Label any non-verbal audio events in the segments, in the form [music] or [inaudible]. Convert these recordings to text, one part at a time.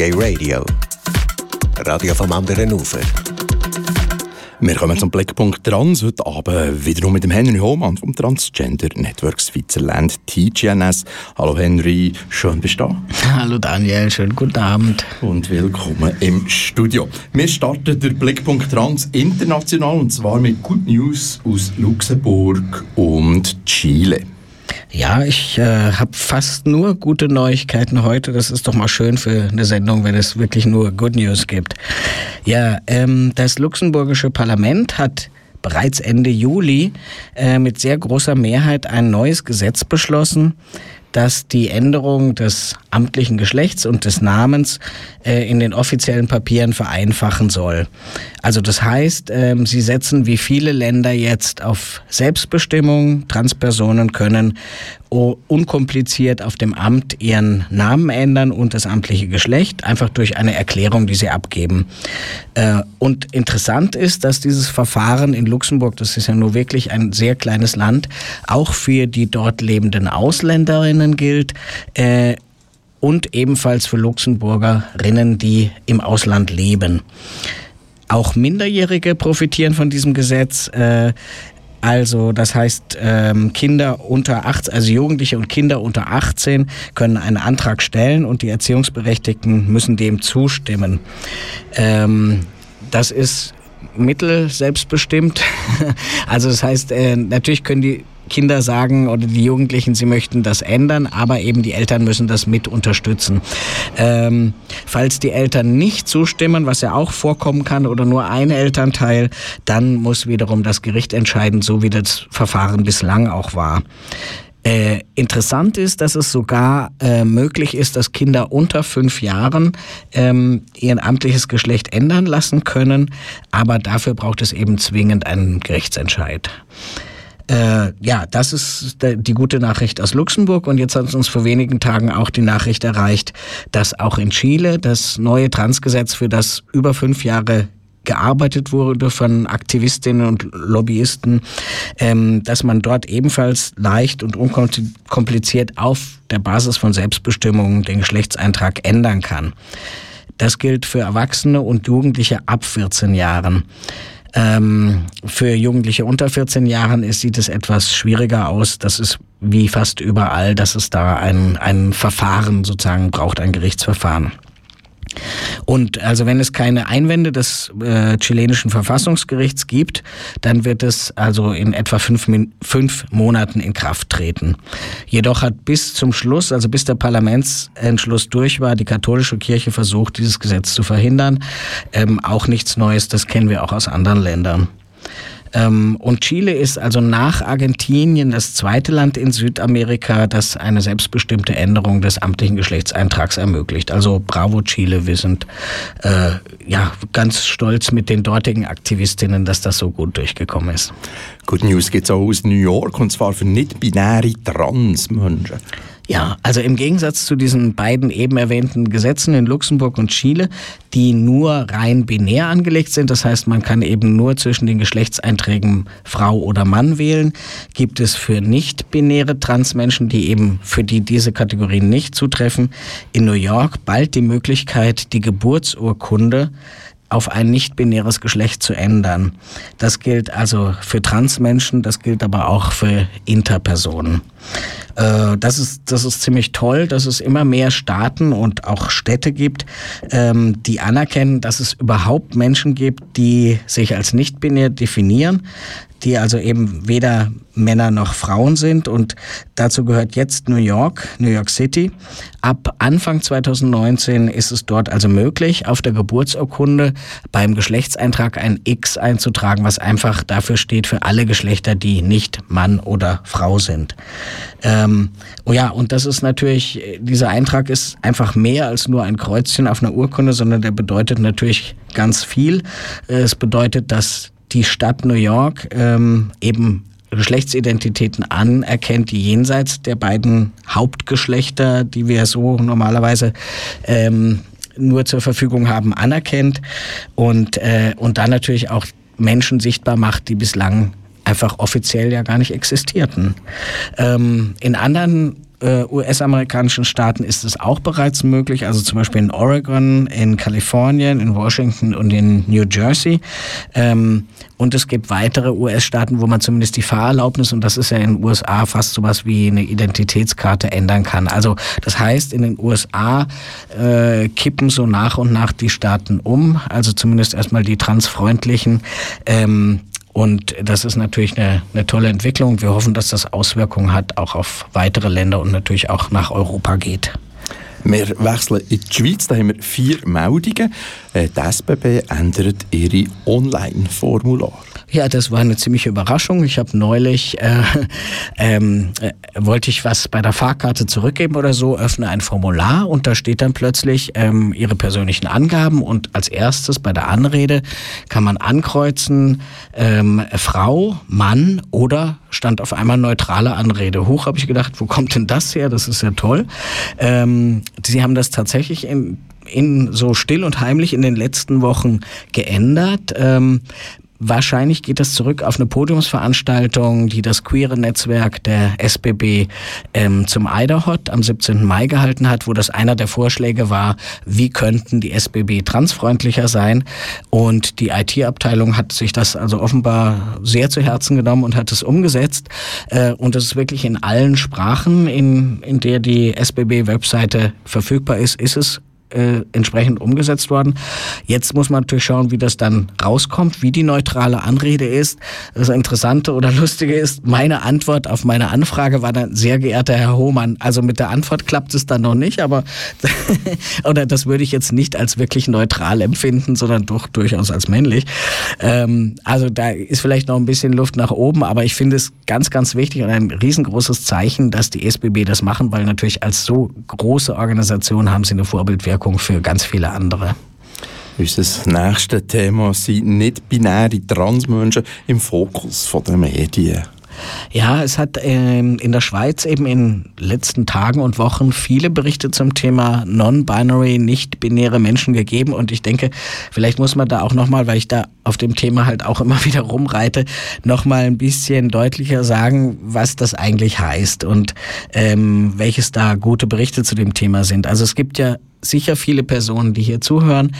Gay Radio. Radio vom anderen Ufer. Wir kommen zum Blickpunkt Trans heute Abend wiederum mit dem Henry Hohmann vom Transgender Network Switzerland TGNS. Hallo Henry, schön bist du da. [laughs] Hallo Daniel, schönen guten Abend. Und willkommen im Studio. Wir starten der Blickpunkt Trans international und zwar mit Good News aus Luxemburg und Chile. Ja, ich äh, habe fast nur gute Neuigkeiten heute. Das ist doch mal schön für eine Sendung, wenn es wirklich nur Good News gibt. Ja, ähm, das luxemburgische Parlament hat bereits Ende Juli äh, mit sehr großer Mehrheit ein neues Gesetz beschlossen, das die Änderung des amtlichen Geschlechts und des Namens äh, in den offiziellen Papieren vereinfachen soll. Also das heißt, äh, sie setzen wie viele Länder jetzt auf Selbstbestimmung. Transpersonen können unkompliziert auf dem Amt ihren Namen ändern und das amtliche Geschlecht, einfach durch eine Erklärung, die sie abgeben. Äh, und interessant ist, dass dieses Verfahren in Luxemburg, das ist ja nur wirklich ein sehr kleines Land, auch für die dort lebenden Ausländerinnen gilt äh, und ebenfalls für Luxemburgerinnen, die im Ausland leben. Auch Minderjährige profitieren von diesem Gesetz. Äh, also das heißt, ähm, Kinder unter 18, also Jugendliche und Kinder unter 18 können einen Antrag stellen und die Erziehungsberechtigten müssen dem zustimmen. Ähm, das ist mittel selbstbestimmt. [laughs] also das heißt, äh, natürlich können die Kinder sagen oder die Jugendlichen, sie möchten das ändern, aber eben die Eltern müssen das mit unterstützen. Ähm, falls die Eltern nicht zustimmen, was ja auch vorkommen kann, oder nur ein Elternteil, dann muss wiederum das Gericht entscheiden, so wie das Verfahren bislang auch war. Äh, interessant ist, dass es sogar äh, möglich ist, dass Kinder unter fünf Jahren ähm, ihr amtliches Geschlecht ändern lassen können, aber dafür braucht es eben zwingend einen Gerichtsentscheid. Äh, ja, das ist die gute Nachricht aus Luxemburg. Und jetzt hat uns vor wenigen Tagen auch die Nachricht erreicht, dass auch in Chile das neue Transgesetz, für das über fünf Jahre gearbeitet wurde von Aktivistinnen und Lobbyisten, ähm, dass man dort ebenfalls leicht und unkompliziert auf der Basis von Selbstbestimmung den Geschlechtseintrag ändern kann. Das gilt für Erwachsene und Jugendliche ab 14 Jahren. Ähm, für Jugendliche unter 14 Jahren sieht es etwas schwieriger aus. Das ist wie fast überall, dass es da ein, ein Verfahren sozusagen braucht, ein Gerichtsverfahren. Und also wenn es keine Einwände des äh, chilenischen Verfassungsgerichts gibt, dann wird es also in etwa fünf, fünf Monaten in Kraft treten. Jedoch hat bis zum Schluss, also bis der Parlamentsentschluss durch war, die katholische Kirche versucht, dieses Gesetz zu verhindern. Ähm, auch nichts Neues, das kennen wir auch aus anderen Ländern. Ähm, und Chile ist also nach Argentinien das zweite Land in Südamerika, das eine selbstbestimmte Änderung des amtlichen Geschlechtseintrags ermöglicht. Also bravo Chile, wir sind äh, ja ganz stolz mit den dortigen Aktivistinnen, dass das so gut durchgekommen ist. Good News geht auch aus New York und zwar für nicht-binäre Transmenschen. Ja, also im Gegensatz zu diesen beiden eben erwähnten Gesetzen in Luxemburg und Chile, die nur rein binär angelegt sind, das heißt, man kann eben nur zwischen den Geschlechtseinträgen Frau oder Mann wählen, gibt es für nicht-binäre Transmenschen, die eben für die diese Kategorien nicht zutreffen, in New York bald die Möglichkeit, die Geburtsurkunde auf ein nicht-binäres Geschlecht zu ändern. Das gilt also für Transmenschen, das gilt aber auch für Interpersonen. Äh, das ist, das ist ziemlich toll, dass es immer mehr Staaten und auch Städte gibt, ähm, die anerkennen, dass es überhaupt Menschen gibt, die sich als nicht-binär definieren, die also eben weder Männer noch Frauen sind. Und dazu gehört jetzt New York, New York City. Ab Anfang 2019 ist es dort also möglich, auf der Geburtsurkunde beim Geschlechtseintrag ein X einzutragen, was einfach dafür steht für alle Geschlechter, die nicht Mann oder Frau sind. Ähm, oh ja, und das ist natürlich, dieser Eintrag ist einfach mehr als nur ein Kreuzchen auf einer Urkunde, sondern der bedeutet natürlich ganz viel. Es bedeutet, dass die Stadt New York ähm, eben Geschlechtsidentitäten anerkennt, die jenseits der beiden Hauptgeschlechter, die wir so normalerweise ähm, nur zur Verfügung haben, anerkennt und, äh, und dann natürlich auch Menschen sichtbar macht, die bislang einfach offiziell ja gar nicht existierten. Ähm, in anderen äh, US-amerikanischen Staaten ist es auch bereits möglich, also zum Beispiel in Oregon, in Kalifornien, in Washington und in New Jersey. Ähm, und es gibt weitere US-Staaten, wo man zumindest die Fahrerlaubnis, und das ist ja in den USA fast sowas wie eine Identitätskarte, ändern kann. Also das heißt, in den USA äh, kippen so nach und nach die Staaten um, also zumindest erstmal die transfreundlichen. Und das ist natürlich eine, eine tolle Entwicklung. Wir hoffen, dass das Auswirkungen hat, auch auf weitere Länder und natürlich auch nach Europa geht. Wir wechseln in die Schweiz, da haben wir vier Meldungen. Äh, die SBB ändert ihre Online-Formular. Ja, das war eine ziemliche Überraschung. Ich habe neulich, äh, [laughs] ähm, äh, wollte ich was bei der Fahrkarte zurückgeben oder so, öffne ein Formular und da steht dann plötzlich ähm, Ihre persönlichen Angaben und als erstes bei der Anrede kann man ankreuzen ähm, Frau, Mann oder stand auf einmal neutrale Anrede. Hoch habe ich gedacht, wo kommt denn das her? Das ist ja toll. Ähm, Sie haben das tatsächlich in in so still und heimlich in den letzten Wochen geändert. Ähm, Wahrscheinlich geht das zurück auf eine Podiumsveranstaltung, die das queere Netzwerk der SBB ähm, zum Eiderhot am 17. Mai gehalten hat, wo das einer der Vorschläge war, wie könnten die SBB transfreundlicher sein. Und die IT-Abteilung hat sich das also offenbar sehr zu Herzen genommen und hat es umgesetzt. Äh, und es ist wirklich in allen Sprachen, in, in der die SBB-Webseite verfügbar ist, ist es äh, entsprechend umgesetzt worden. Jetzt muss man natürlich schauen, wie das dann rauskommt, wie die neutrale Anrede ist. Das Interessante oder Lustige ist, meine Antwort auf meine Anfrage war dann, sehr geehrter Herr Hohmann, also mit der Antwort klappt es dann noch nicht, aber [laughs] oder das würde ich jetzt nicht als wirklich neutral empfinden, sondern doch durchaus als männlich. Ähm, also da ist vielleicht noch ein bisschen Luft nach oben, aber ich finde es ganz, ganz wichtig und ein riesengroßes Zeichen, dass die SBB das machen, weil natürlich als so große Organisation haben sie eine Vorbildwirkung Wirkung für ganz viele andere. Unser nächstes Thema sind nicht-binäre Transmenschen im Fokus der Medien. Ja, es hat ähm, in der Schweiz eben in letzten Tagen und Wochen viele Berichte zum Thema non-binary, nicht-binäre Menschen gegeben und ich denke, vielleicht muss man da auch nochmal, weil ich da auf dem Thema halt auch immer [laughs] wieder rumreite, nochmal ein bisschen deutlicher sagen, was das eigentlich heißt und ähm, welches da gute Berichte zu dem Thema sind. Also es gibt ja sicher viele Personen, die hier zuhören,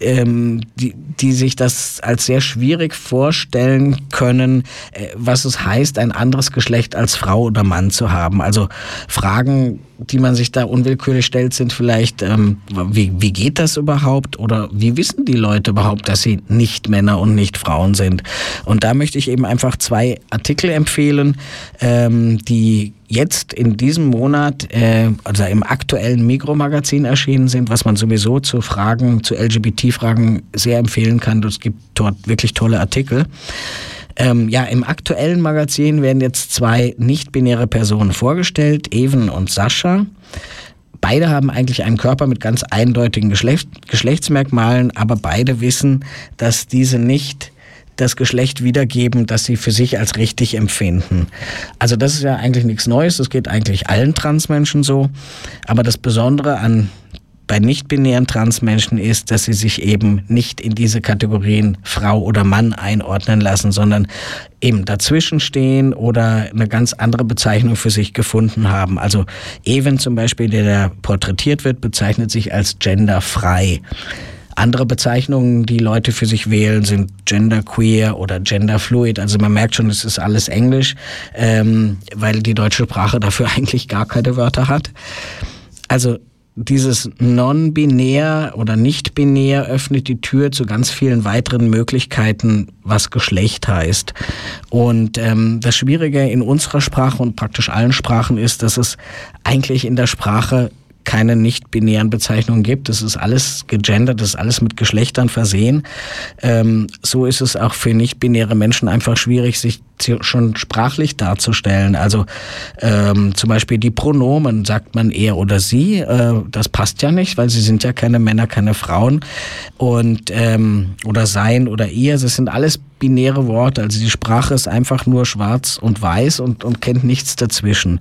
ähm, die, die sich das als sehr schwierig vorstellen können, äh, was es heißt, ein anderes Geschlecht als Frau oder Mann zu haben. Also Fragen, die man sich da unwillkürlich stellt, sind vielleicht, ähm, wie, wie geht das überhaupt? Oder wie wissen die Leute überhaupt, dass sie nicht Männer und nicht Frauen sind? Und da möchte ich eben einfach zwei Artikel empfehlen, ähm, die jetzt in diesem Monat, äh, also im aktuellen Mikromagazin erschienen sind, was man sowieso zu Fragen, zu LGBT-Fragen sehr empfehlen kann. Es gibt dort wirklich tolle Artikel. Ähm, ja, im aktuellen Magazin werden jetzt zwei nicht-binäre Personen vorgestellt, Even und Sascha. Beide haben eigentlich einen Körper mit ganz eindeutigen Geschlecht, Geschlechtsmerkmalen, aber beide wissen, dass diese nicht das Geschlecht wiedergeben, das sie für sich als richtig empfinden. Also das ist ja eigentlich nichts Neues, das geht eigentlich allen Transmenschen so. Aber das Besondere an bei nicht-binären Transmenschen ist, dass sie sich eben nicht in diese Kategorien Frau oder Mann einordnen lassen, sondern eben dazwischen stehen oder eine ganz andere Bezeichnung für sich gefunden haben. Also Even zum Beispiel, der da porträtiert wird, bezeichnet sich als genderfrei. Andere Bezeichnungen, die Leute für sich wählen, sind genderqueer oder genderfluid. Also man merkt schon, es ist alles Englisch, ähm, weil die deutsche Sprache dafür [laughs] eigentlich gar keine Wörter hat. Also dieses non-binär oder nicht-binär öffnet die Tür zu ganz vielen weiteren Möglichkeiten, was Geschlecht heißt. Und ähm, das Schwierige in unserer Sprache und praktisch allen Sprachen ist, dass es eigentlich in der Sprache keine nicht-binären Bezeichnungen gibt. Das ist alles gegendert, das ist alles mit Geschlechtern versehen. Ähm, so ist es auch für nicht-binäre Menschen einfach schwierig, sich schon sprachlich darzustellen. Also ähm, zum Beispiel die Pronomen sagt man er oder sie. Äh, das passt ja nicht, weil sie sind ja keine Männer, keine Frauen. Und ähm, oder sein oder ihr, das sind alles binäre Worte. Also die Sprache ist einfach nur schwarz und weiß und, und kennt nichts dazwischen.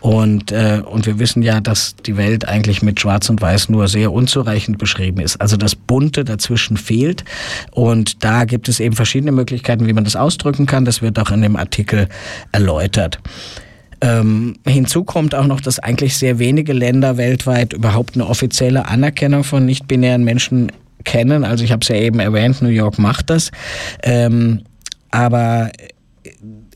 Und, äh, und wir wissen ja, dass die Welt eigentlich mit schwarz und weiß nur sehr unzureichend beschrieben ist. Also das Bunte dazwischen fehlt. Und da gibt es eben verschiedene Möglichkeiten, wie man das ausdrücken kann. Das wird auch in dem Artikel erläutert. Ähm, hinzu kommt auch noch, dass eigentlich sehr wenige Länder weltweit überhaupt eine offizielle Anerkennung von nicht-binären Menschen kennen. Also ich habe es ja eben erwähnt, New York macht das. Ähm, aber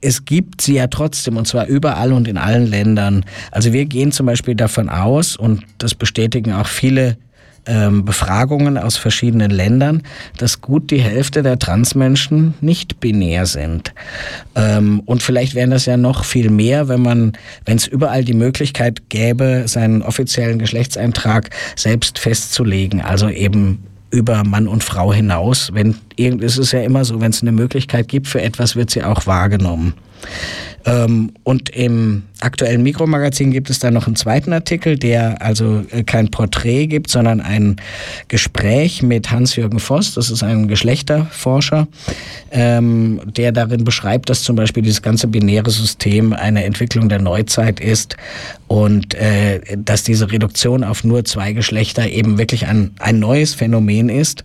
es gibt sie ja trotzdem und zwar überall und in allen Ländern. Also wir gehen zum Beispiel davon aus und das bestätigen auch viele ähm, Befragungen aus verschiedenen Ländern, dass gut die Hälfte der Transmenschen nicht binär sind. Ähm, und vielleicht wären das ja noch viel mehr, wenn man, wenn es überall die Möglichkeit gäbe, seinen offiziellen Geschlechtseintrag selbst festzulegen. Also eben über Mann und Frau hinaus. Wenn, es ist ja immer so, wenn es eine Möglichkeit gibt für etwas, wird sie auch wahrgenommen. Ähm, und im aktuellen Mikromagazin gibt es dann noch einen zweiten Artikel, der also äh, kein Porträt gibt, sondern ein Gespräch mit Hans-Jürgen Voss. Das ist ein Geschlechterforscher, ähm, der darin beschreibt, dass zum Beispiel dieses ganze binäre System eine Entwicklung der Neuzeit ist und äh, dass diese Reduktion auf nur zwei Geschlechter eben wirklich ein, ein neues Phänomen ist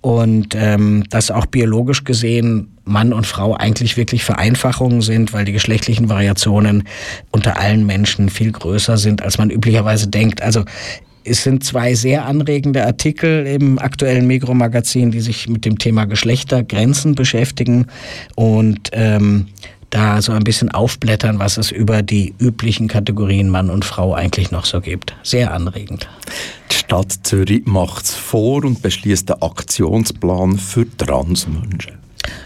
und ähm, dass auch biologisch gesehen Mann und Frau eigentlich wirklich Vereinfachungen sind, weil die geschlechtlichen Variationen unter allen Menschen viel größer sind, als man üblicherweise denkt. Also es sind zwei sehr anregende Artikel im aktuellen Mikromagazin, die sich mit dem Thema Geschlechtergrenzen beschäftigen und ähm, da so ein bisschen aufblättern, was es über die üblichen Kategorien Mann und Frau eigentlich noch so gibt. Sehr anregend. Die Stadt Zürich macht es vor und beschließt einen Aktionsplan für Transmenschen.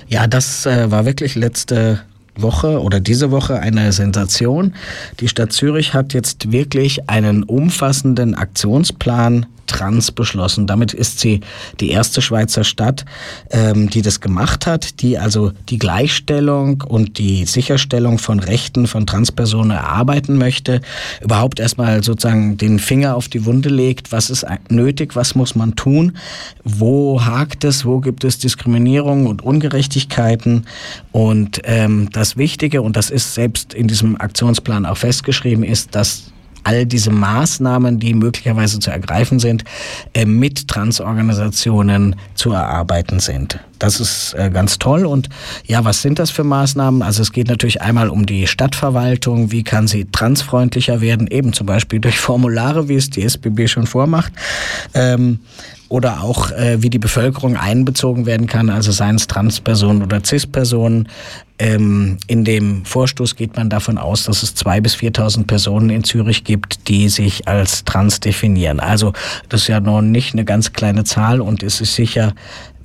Ja, das äh, war wirklich letzte Woche oder diese Woche eine Sensation. Die Stadt Zürich hat jetzt wirklich einen umfassenden Aktionsplan Trans beschlossen. Damit ist sie die erste Schweizer Stadt, ähm, die das gemacht hat, die also die Gleichstellung und die Sicherstellung von Rechten von Transpersonen erarbeiten möchte, überhaupt erstmal sozusagen den Finger auf die Wunde legt, was ist nötig, was muss man tun, wo hakt es, wo gibt es Diskriminierung und Ungerechtigkeiten und ähm, das Wichtige, und das ist selbst in diesem Aktionsplan auch festgeschrieben, ist, dass all diese Maßnahmen, die möglicherweise zu ergreifen sind, äh, mit Transorganisationen zu erarbeiten sind. Das ist äh, ganz toll. Und ja, was sind das für Maßnahmen? Also es geht natürlich einmal um die Stadtverwaltung. Wie kann sie transfreundlicher werden? Eben zum Beispiel durch Formulare, wie es die SBB schon vormacht. Ähm, oder auch äh, wie die Bevölkerung einbezogen werden kann, also seien es Transpersonen oder Cis-Personen. Ähm, in dem Vorstoß geht man davon aus, dass es zwei bis 4.000 Personen in Zürich gibt, die sich als trans definieren. Also das ist ja noch nicht eine ganz kleine Zahl und es ist sicher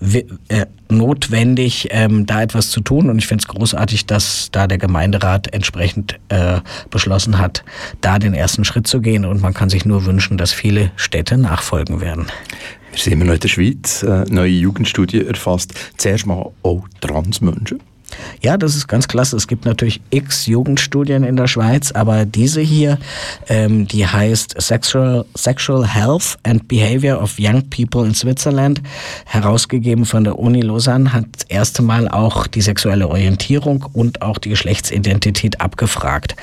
äh, notwendig, ähm, da etwas zu tun. Und ich finde es großartig, dass da der Gemeinderat entsprechend äh, beschlossen hat, da den ersten Schritt zu gehen. Und man kann sich nur wünschen, dass viele Städte nachfolgen werden. Wir sind immer noch in der Schweiz. Eine äh, neue Jugendstudie erfasst zuerst mal auch Transmenschen. Ja, das ist ganz klasse. Es gibt natürlich x Jugendstudien in der Schweiz, aber diese hier, ähm, die heißt Sexual, Sexual Health and Behavior of Young People in Switzerland, herausgegeben von der Uni Lausanne, hat das erste Mal auch die sexuelle Orientierung und auch die Geschlechtsidentität abgefragt.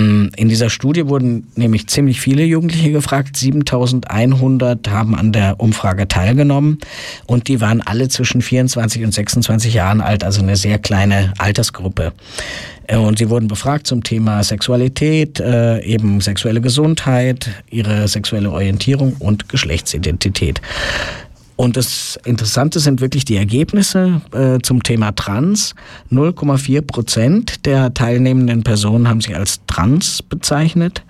Mm, in dieser Studie wurden nämlich ziemlich viele Jugendliche gefragt. 7100 haben an der Umfrage teilgenommen und die waren alle zwischen 24 und 26 Jahren alt, also eine sehr kleine Altersgruppe. Äh, und sie wurden befragt zum Thema Sexualität, äh, eben sexuelle Gesundheit, ihre sexuelle Orientierung und Geschlechtsidentität. Und das Interessante sind wirklich die Ergebnisse äh, zum Thema Trans. 0,4 Prozent der teilnehmenden Personen haben sich als trans bezeichnet.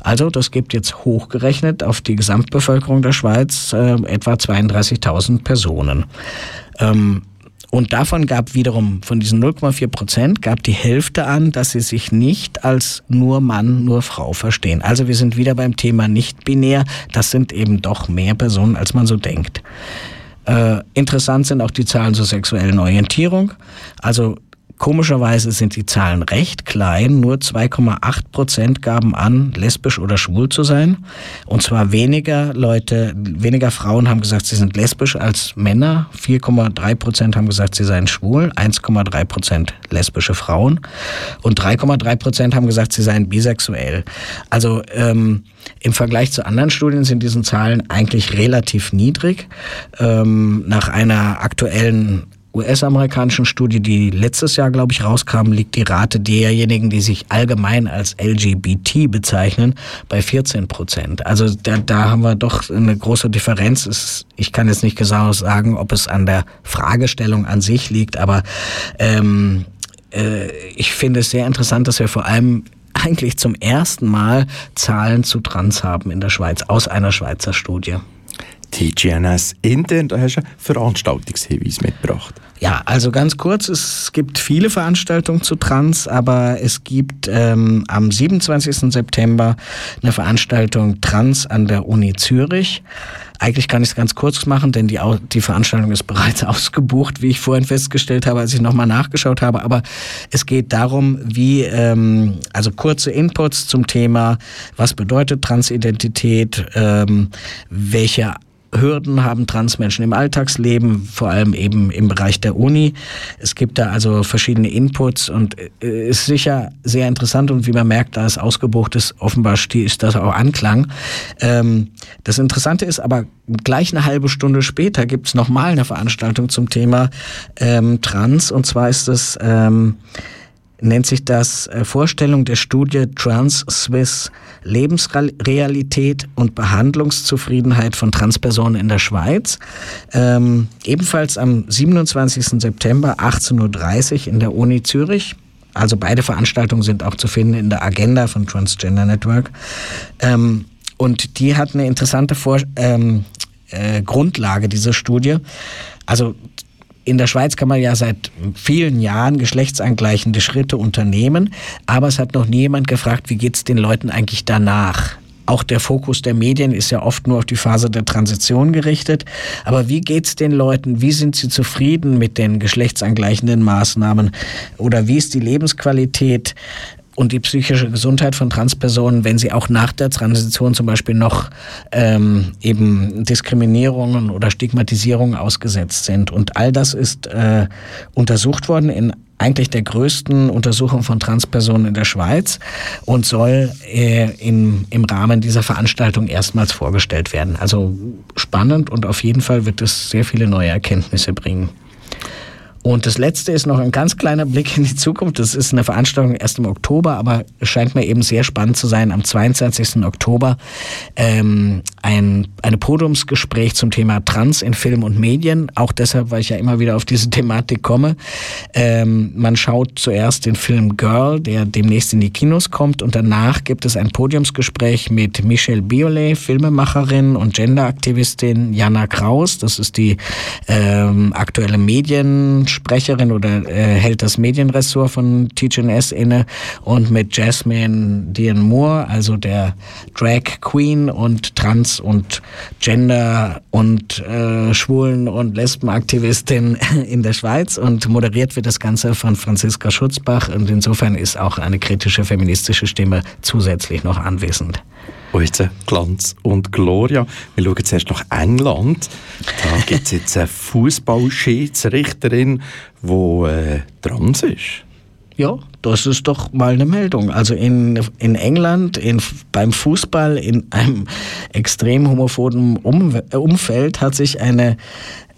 Also das gibt jetzt hochgerechnet auf die Gesamtbevölkerung der Schweiz äh, etwa 32.000 Personen. Ähm, und davon gab wiederum, von diesen 0,4 Prozent, gab die Hälfte an, dass sie sich nicht als nur Mann, nur Frau verstehen. Also wir sind wieder beim Thema nicht binär. Das sind eben doch mehr Personen, als man so denkt. Äh, interessant sind auch die Zahlen zur sexuellen Orientierung. Also Komischerweise sind die Zahlen recht klein. Nur 2,8 Prozent gaben an, lesbisch oder schwul zu sein. Und zwar weniger Leute, weniger Frauen haben gesagt, sie sind lesbisch als Männer. 4,3 Prozent haben gesagt, sie seien schwul. 1,3 Prozent lesbische Frauen. Und 3,3 Prozent haben gesagt, sie seien bisexuell. Also ähm, im Vergleich zu anderen Studien sind diese Zahlen eigentlich relativ niedrig. Ähm, nach einer aktuellen US-amerikanischen Studie, die letztes Jahr, glaube ich, rauskam, liegt die Rate derjenigen, die sich allgemein als LGBT bezeichnen, bei 14 Prozent. Also da, da haben wir doch eine große Differenz. Ich kann jetzt nicht genau sagen, ob es an der Fragestellung an sich liegt, aber ähm, äh, ich finde es sehr interessant, dass wir vor allem eigentlich zum ersten Mal Zahlen zu Trans haben in der Schweiz aus einer Schweizer Studie. TGNS intern, da hast du einen Veranstaltungshinweis mitgebracht. Ja, also ganz kurz, es gibt viele Veranstaltungen zu Trans, aber es gibt ähm, am 27. September eine Veranstaltung Trans an der Uni Zürich. Eigentlich kann ich es ganz kurz machen, denn die, die Veranstaltung ist bereits [laughs] ausgebucht, wie ich vorhin festgestellt habe, als ich nochmal nachgeschaut habe. Aber es geht darum, wie, ähm, also kurze Inputs zum Thema, was bedeutet Transidentität, ähm, welche Hürden haben Transmenschen im Alltagsleben, vor allem eben im Bereich der Uni. Es gibt da also verschiedene Inputs und äh, ist sicher sehr interessant und wie man merkt, da es ausgebucht ist, offenbar ist das auch Anklang. Ähm, das Interessante ist aber, gleich eine halbe Stunde später gibt es nochmal eine Veranstaltung zum Thema ähm, Trans und zwar ist es nennt sich das äh, Vorstellung der Studie Trans-Swiss Lebensrealität und Behandlungszufriedenheit von Transpersonen in der Schweiz. Ähm, ebenfalls am 27. September 18.30 Uhr in der Uni Zürich. Also beide Veranstaltungen sind auch zu finden in der Agenda von Transgender Network. Ähm, und die hat eine interessante Vor ähm, äh, Grundlage, diese Studie. Also in der Schweiz kann man ja seit vielen Jahren geschlechtsangleichende Schritte unternehmen, aber es hat noch nie jemand gefragt, wie geht es den Leuten eigentlich danach? Auch der Fokus der Medien ist ja oft nur auf die Phase der Transition gerichtet. Aber wie geht's den Leuten? Wie sind sie zufrieden mit den geschlechtsangleichenden Maßnahmen? Oder wie ist die Lebensqualität? Und die psychische Gesundheit von Transpersonen, wenn sie auch nach der Transition zum Beispiel noch ähm, eben Diskriminierungen oder Stigmatisierungen ausgesetzt sind. Und all das ist äh, untersucht worden in eigentlich der größten Untersuchung von Transpersonen in der Schweiz und soll äh, in, im Rahmen dieser Veranstaltung erstmals vorgestellt werden. Also spannend und auf jeden Fall wird es sehr viele neue Erkenntnisse bringen. Und das letzte ist noch ein ganz kleiner Blick in die Zukunft. Das ist eine Veranstaltung erst im Oktober, aber es scheint mir eben sehr spannend zu sein. Am 22. Oktober ähm, ein eine Podiumsgespräch zum Thema Trans in Film und Medien. Auch deshalb, weil ich ja immer wieder auf diese Thematik komme. Ähm, man schaut zuerst den Film Girl, der demnächst in die Kinos kommt, und danach gibt es ein Podiumsgespräch mit Michelle Biolay, Filmemacherin und Genderaktivistin Jana Kraus. Das ist die ähm, aktuelle Medien Sprecherin oder äh, hält das Medienressort von TGNS inne und mit Jasmine Dian Moore, also der Drag Queen und Trans- und Gender- und äh, Schwulen- und Lesbenaktivistin [laughs] in der Schweiz und moderiert wird das Ganze von Franziska Schutzbach und insofern ist auch eine kritische feministische Stimme zusätzlich noch anwesend. Jetzt Glanz und Gloria. Wir schauen zuerst nach England. Da gibt es jetzt eine Fußballschiedsrichterin, die äh, trans ist. Ja, das ist doch mal eine Meldung. Also in, in England, in, beim Fußball, in einem extrem homophoben Umfeld hat sich eine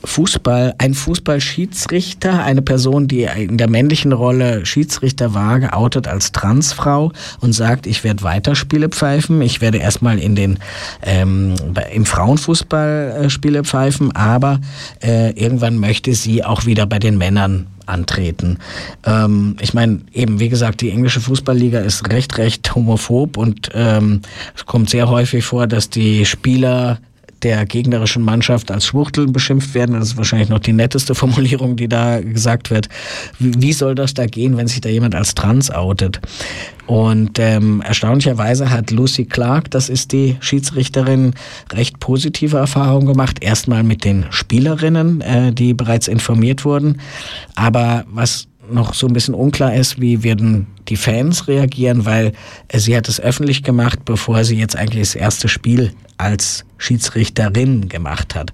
Fußball, ein Fußballschiedsrichter, eine Person, die in der männlichen Rolle Schiedsrichter war, geoutet als Transfrau und sagt, ich werde weiter Spiele pfeifen, ich werde erstmal in den ähm, im Frauenfußball äh, Spiele pfeifen, aber äh, irgendwann möchte sie auch wieder bei den Männern antreten. Ähm, ich meine, eben wie gesagt, die englische Fußballliga ist recht, recht homophob und ähm, es kommt sehr häufig vor, dass die Spieler der gegnerischen Mannschaft als Schwuchteln beschimpft werden. Das ist wahrscheinlich noch die netteste Formulierung, die da gesagt wird. Wie soll das da gehen, wenn sich da jemand als trans outet? Und ähm, erstaunlicherweise hat Lucy Clark, das ist die Schiedsrichterin, recht positive Erfahrungen gemacht. Erstmal mit den Spielerinnen, äh, die bereits informiert wurden. Aber was noch so ein bisschen unklar ist, wie werden die Fans reagieren, weil sie hat es öffentlich gemacht, bevor sie jetzt eigentlich das erste Spiel als Schiedsrichterin gemacht hat.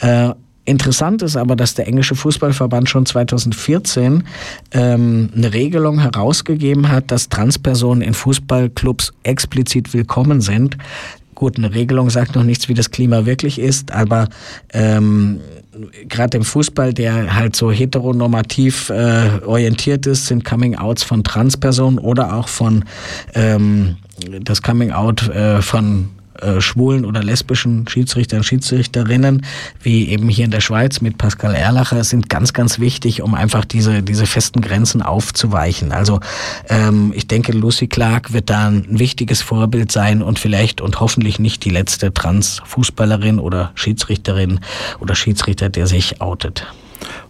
Äh, Interessant ist aber, dass der englische Fußballverband schon 2014 ähm, eine Regelung herausgegeben hat, dass Transpersonen in Fußballclubs explizit willkommen sind Gut, eine Regelung sagt noch nichts, wie das Klima wirklich ist, aber ähm, gerade im Fußball, der halt so heteronormativ äh, orientiert ist, sind Coming-outs von Transpersonen oder auch von ähm, das Coming-out äh, von äh, schwulen oder lesbischen Schiedsrichtern, Schiedsrichterinnen, wie eben hier in der Schweiz mit Pascal Erlacher, sind ganz, ganz wichtig, um einfach diese, diese festen Grenzen aufzuweichen. Also ähm, ich denke, Lucy Clark wird da ein wichtiges Vorbild sein und vielleicht und hoffentlich nicht die letzte Trans-Fußballerin oder Schiedsrichterin oder Schiedsrichter, der sich outet.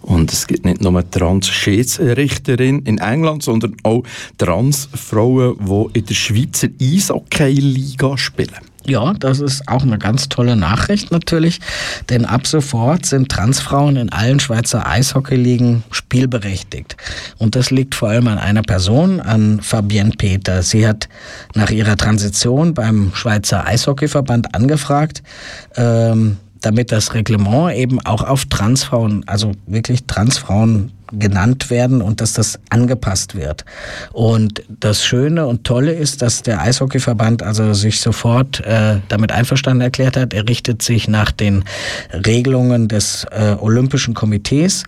Und es gibt nicht nur Trans-Schiedsrichterin in England, sondern auch Trans-Frauen, die in der Schweizer Eishockey-Liga spielen. Ja, das ist auch eine ganz tolle Nachricht natürlich, denn ab sofort sind Transfrauen in allen Schweizer Eishockeyligen spielberechtigt. Und das liegt vor allem an einer Person, an Fabienne Peter. Sie hat nach ihrer Transition beim Schweizer Eishockeyverband angefragt, ähm, damit das Reglement eben auch auf Transfrauen, also wirklich Transfrauen genannt werden und dass das angepasst wird. Und das Schöne und Tolle ist, dass der Eishockeyverband also sich sofort äh, damit einverstanden erklärt hat. Er richtet sich nach den Regelungen des äh, Olympischen Komitees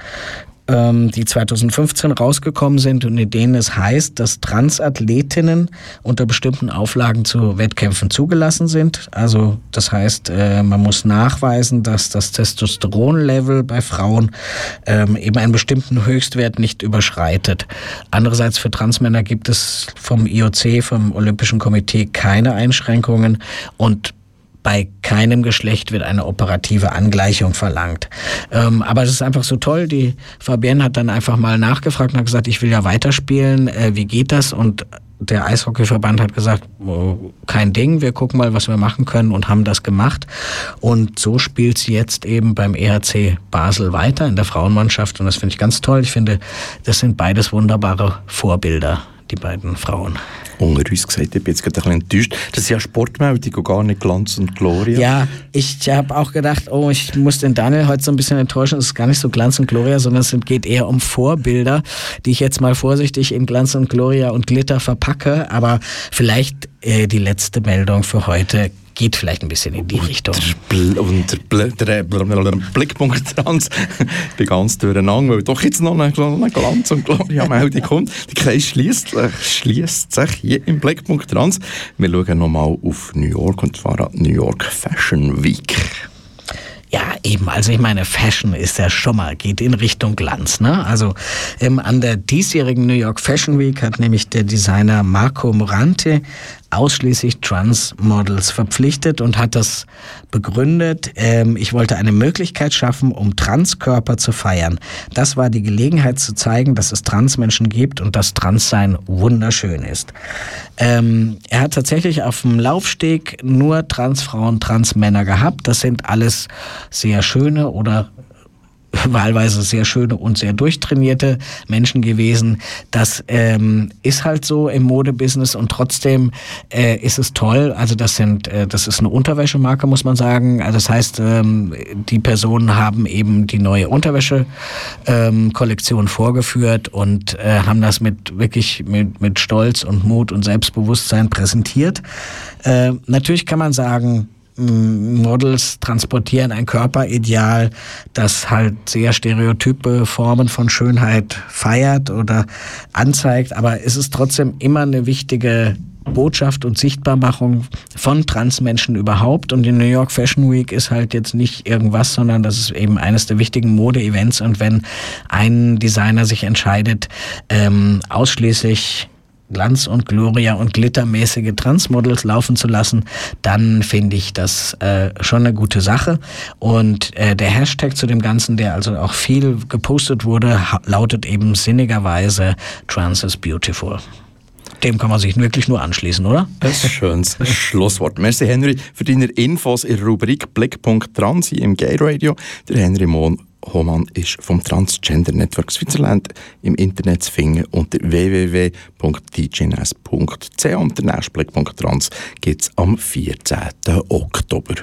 die 2015 rausgekommen sind und in denen es heißt, dass Transathletinnen unter bestimmten Auflagen zu Wettkämpfen zugelassen sind. Also das heißt, äh, man muss nachweisen, dass das Testosteronlevel bei Frauen ähm, eben einen bestimmten Höchstwert nicht überschreitet. Andererseits für Transmänner gibt es vom IOC, vom Olympischen Komitee, keine Einschränkungen und bei keinem Geschlecht wird eine operative Angleichung verlangt. Ähm, aber es ist einfach so toll. Die Fabienne hat dann einfach mal nachgefragt und hat gesagt, ich will ja weiterspielen. Äh, wie geht das? Und der Eishockeyverband hat gesagt, oh, kein Ding, wir gucken mal, was wir machen können und haben das gemacht. Und so spielt sie jetzt eben beim ERC Basel weiter in der Frauenmannschaft und das finde ich ganz toll. Ich finde, das sind beides wunderbare Vorbilder, die beiden Frauen unter uns gesagt, ich bin jetzt gerade ein bisschen enttäuscht. Das ist ja Sportmeldung und gar nicht Glanz und Gloria. Ja, ich habe auch gedacht, oh, ich muss den Daniel heute so ein bisschen enttäuschen. Es ist gar nicht so Glanz und Gloria, sondern es geht eher um Vorbilder, die ich jetzt mal vorsichtig in Glanz und Gloria und Glitter verpacke. Aber vielleicht äh, die letzte Meldung für heute geht vielleicht ein bisschen in die und Richtung. Und der, Blickpunkt Trans [laughs] bin ganz durcheinander, weil doch jetzt noch eine, eine Glanz- und Gloria-Meldung kommt. Die Kreis schließt, schließt sich hier im Blickpunkt Trans. Wir schauen nochmal auf New York und zwar an New York Fashion Week. Ja, eben. Also ich meine, Fashion ist ja schon mal, geht in Richtung Glanz. Ne? Also ähm, an der diesjährigen New York Fashion Week hat nämlich der Designer Marco Morante ausschließlich Trans-Models verpflichtet und hat das begründet. Ähm, ich wollte eine Möglichkeit schaffen, um Transkörper zu feiern. Das war die Gelegenheit zu zeigen, dass es Transmenschen gibt und dass Transsein wunderschön ist. Ähm, er hat tatsächlich auf dem Laufsteg nur Transfrauen, Transmänner gehabt. Das sind alles sehr schöne oder [laughs] wahlweise sehr schöne und sehr durchtrainierte Menschen gewesen. Das ähm, ist halt so im Modebusiness und trotzdem äh, ist es toll. Also das sind, äh, das ist eine Unterwäschemarke, muss man sagen. Also das heißt, ähm, die Personen haben eben die neue Unterwäsche-Kollektion ähm, vorgeführt und äh, haben das mit wirklich mit, mit Stolz und Mut und Selbstbewusstsein präsentiert. Äh, natürlich kann man sagen, Models transportieren ein Körperideal, das halt sehr stereotype Formen von Schönheit feiert oder anzeigt, aber es ist trotzdem immer eine wichtige Botschaft und Sichtbarmachung von Transmenschen überhaupt. Und die New York Fashion Week ist halt jetzt nicht irgendwas, sondern das ist eben eines der wichtigen Mode-Events. Und wenn ein Designer sich entscheidet, ähm, ausschließlich Glanz und Gloria und glittermäßige Transmodels laufen zu lassen, dann finde ich das äh, schon eine gute Sache. Und äh, der Hashtag zu dem Ganzen, der also auch viel gepostet wurde, lautet eben sinnigerweise Trans is beautiful. Dem kann man sich wirklich nur anschließen, oder? Ein schönes Schlusswort. Merci, Henry, für deine Infos in der Rubrik Blickpunkt Trans im Gay Radio. Der Henry Mohn Hohmann ist vom Transgender Network Switzerland im Internet zu finden unter www.djns.ch und der nächste Blickpunkt Trans gibt es am 14. Oktober.